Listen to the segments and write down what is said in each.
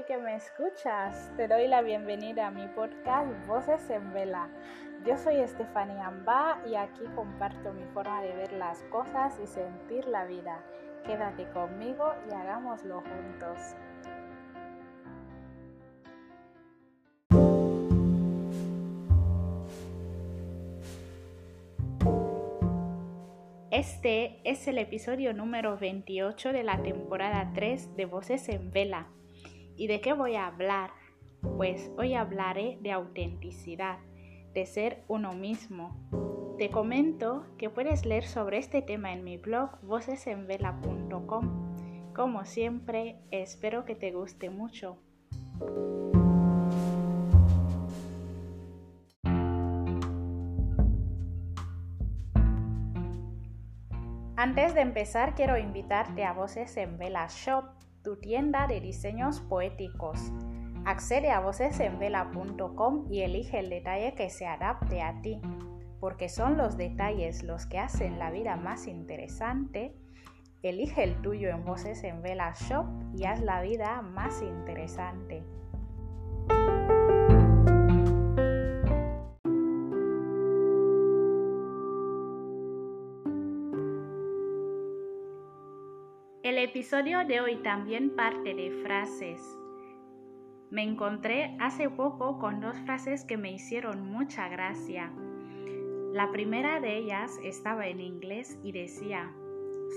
que me escuchas. Te doy la bienvenida a mi podcast Voces en Vela. Yo soy Estefanía Amba y aquí comparto mi forma de ver las cosas y sentir la vida. Quédate conmigo y hagámoslo juntos. Este es el episodio número 28 de la temporada 3 de Voces en Vela. ¿Y de qué voy a hablar? Pues hoy hablaré de autenticidad, de ser uno mismo. Te comento que puedes leer sobre este tema en mi blog vocesenvela.com. Como siempre, espero que te guste mucho. Antes de empezar, quiero invitarte a Voces en Vela Shop, tu tienda de diseños poéticos. Accede a vocesenvela.com y elige el detalle que se adapte a ti, porque son los detalles los que hacen la vida más interesante. Elige el tuyo en Voces en Vela Shop y haz la vida más interesante. El episodio de hoy también parte de frases. Me encontré hace poco con dos frases que me hicieron mucha gracia. La primera de ellas estaba en inglés y decía,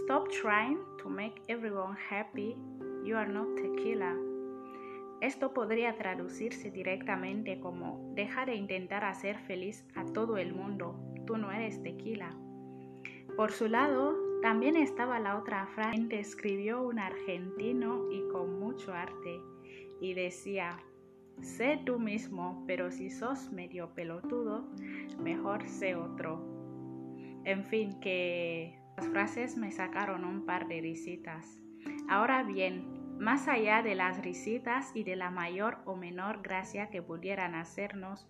Stop trying to make everyone happy, you are not tequila. Esto podría traducirse directamente como, deja de intentar hacer feliz a todo el mundo, tú no eres tequila. Por su lado, también estaba la otra frase que escribió un argentino y con mucho arte y decía, sé tú mismo, pero si sos medio pelotudo, mejor sé otro. En fin, que las frases me sacaron un par de risitas. Ahora bien, más allá de las risitas y de la mayor o menor gracia que pudieran hacernos,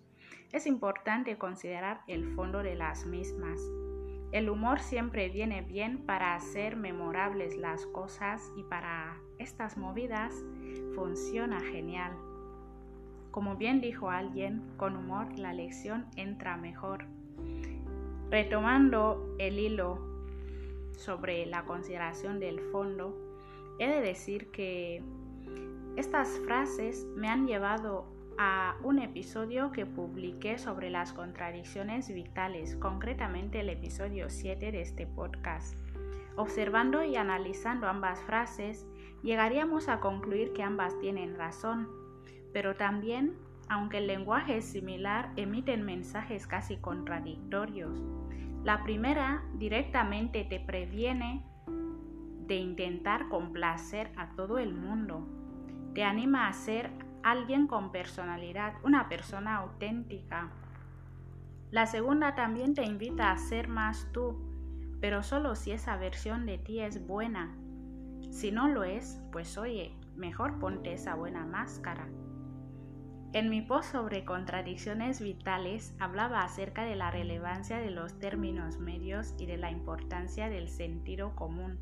es importante considerar el fondo de las mismas. El humor siempre viene bien para hacer memorables las cosas y para estas movidas funciona genial. Como bien dijo alguien, con humor la lección entra mejor. Retomando el hilo sobre la consideración del fondo, he de decir que estas frases me han llevado a un episodio que publiqué sobre las contradicciones vitales, concretamente el episodio 7 de este podcast. Observando y analizando ambas frases, llegaríamos a concluir que ambas tienen razón, pero también, aunque el lenguaje es similar, emiten mensajes casi contradictorios. La primera directamente te previene de intentar complacer a todo el mundo, te anima a ser alguien con personalidad, una persona auténtica. La segunda también te invita a ser más tú, pero solo si esa versión de ti es buena. Si no lo es, pues oye, mejor ponte esa buena máscara. En mi post sobre contradicciones vitales hablaba acerca de la relevancia de los términos medios y de la importancia del sentido común.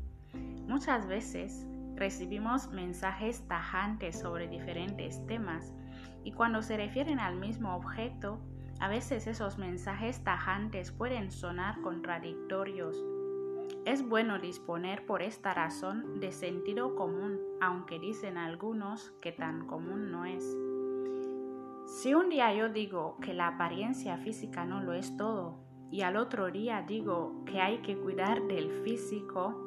Muchas veces recibimos mensajes tajantes sobre diferentes temas y cuando se refieren al mismo objeto, a veces esos mensajes tajantes pueden sonar contradictorios. Es bueno disponer por esta razón de sentido común, aunque dicen algunos que tan común no es. Si un día yo digo que la apariencia física no lo es todo y al otro día digo que hay que cuidar del físico,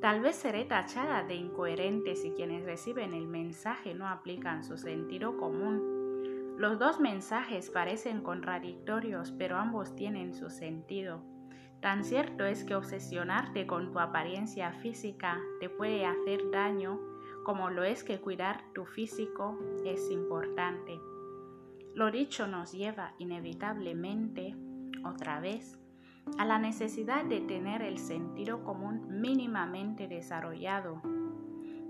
Tal vez seré tachada de incoherente si quienes reciben el mensaje no aplican su sentido común. Los dos mensajes parecen contradictorios, pero ambos tienen su sentido. Tan cierto es que obsesionarte con tu apariencia física te puede hacer daño como lo es que cuidar tu físico es importante. Lo dicho nos lleva inevitablemente, otra vez, a la necesidad de tener el sentido común mínimamente desarrollado,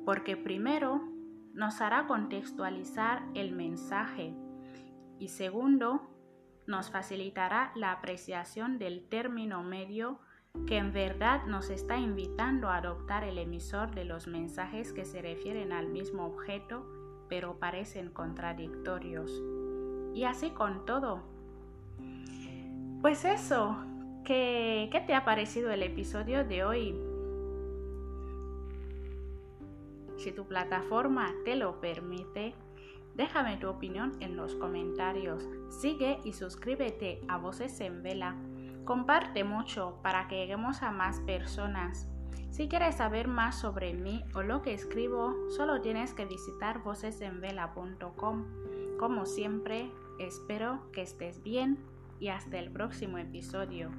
porque primero nos hará contextualizar el mensaje y segundo, nos facilitará la apreciación del término medio que en verdad nos está invitando a adoptar el emisor de los mensajes que se refieren al mismo objeto pero parecen contradictorios. Y así con todo. Pues eso, ¿qué, ¿qué te ha parecido el episodio de hoy? Si tu plataforma te lo permite, déjame tu opinión en los comentarios. Sigue y suscríbete a Voces en Vela. Comparte mucho para que lleguemos a más personas. Si quieres saber más sobre mí o lo que escribo, solo tienes que visitar vocesenvela.com. Como siempre, espero que estés bien y hasta el próximo episodio.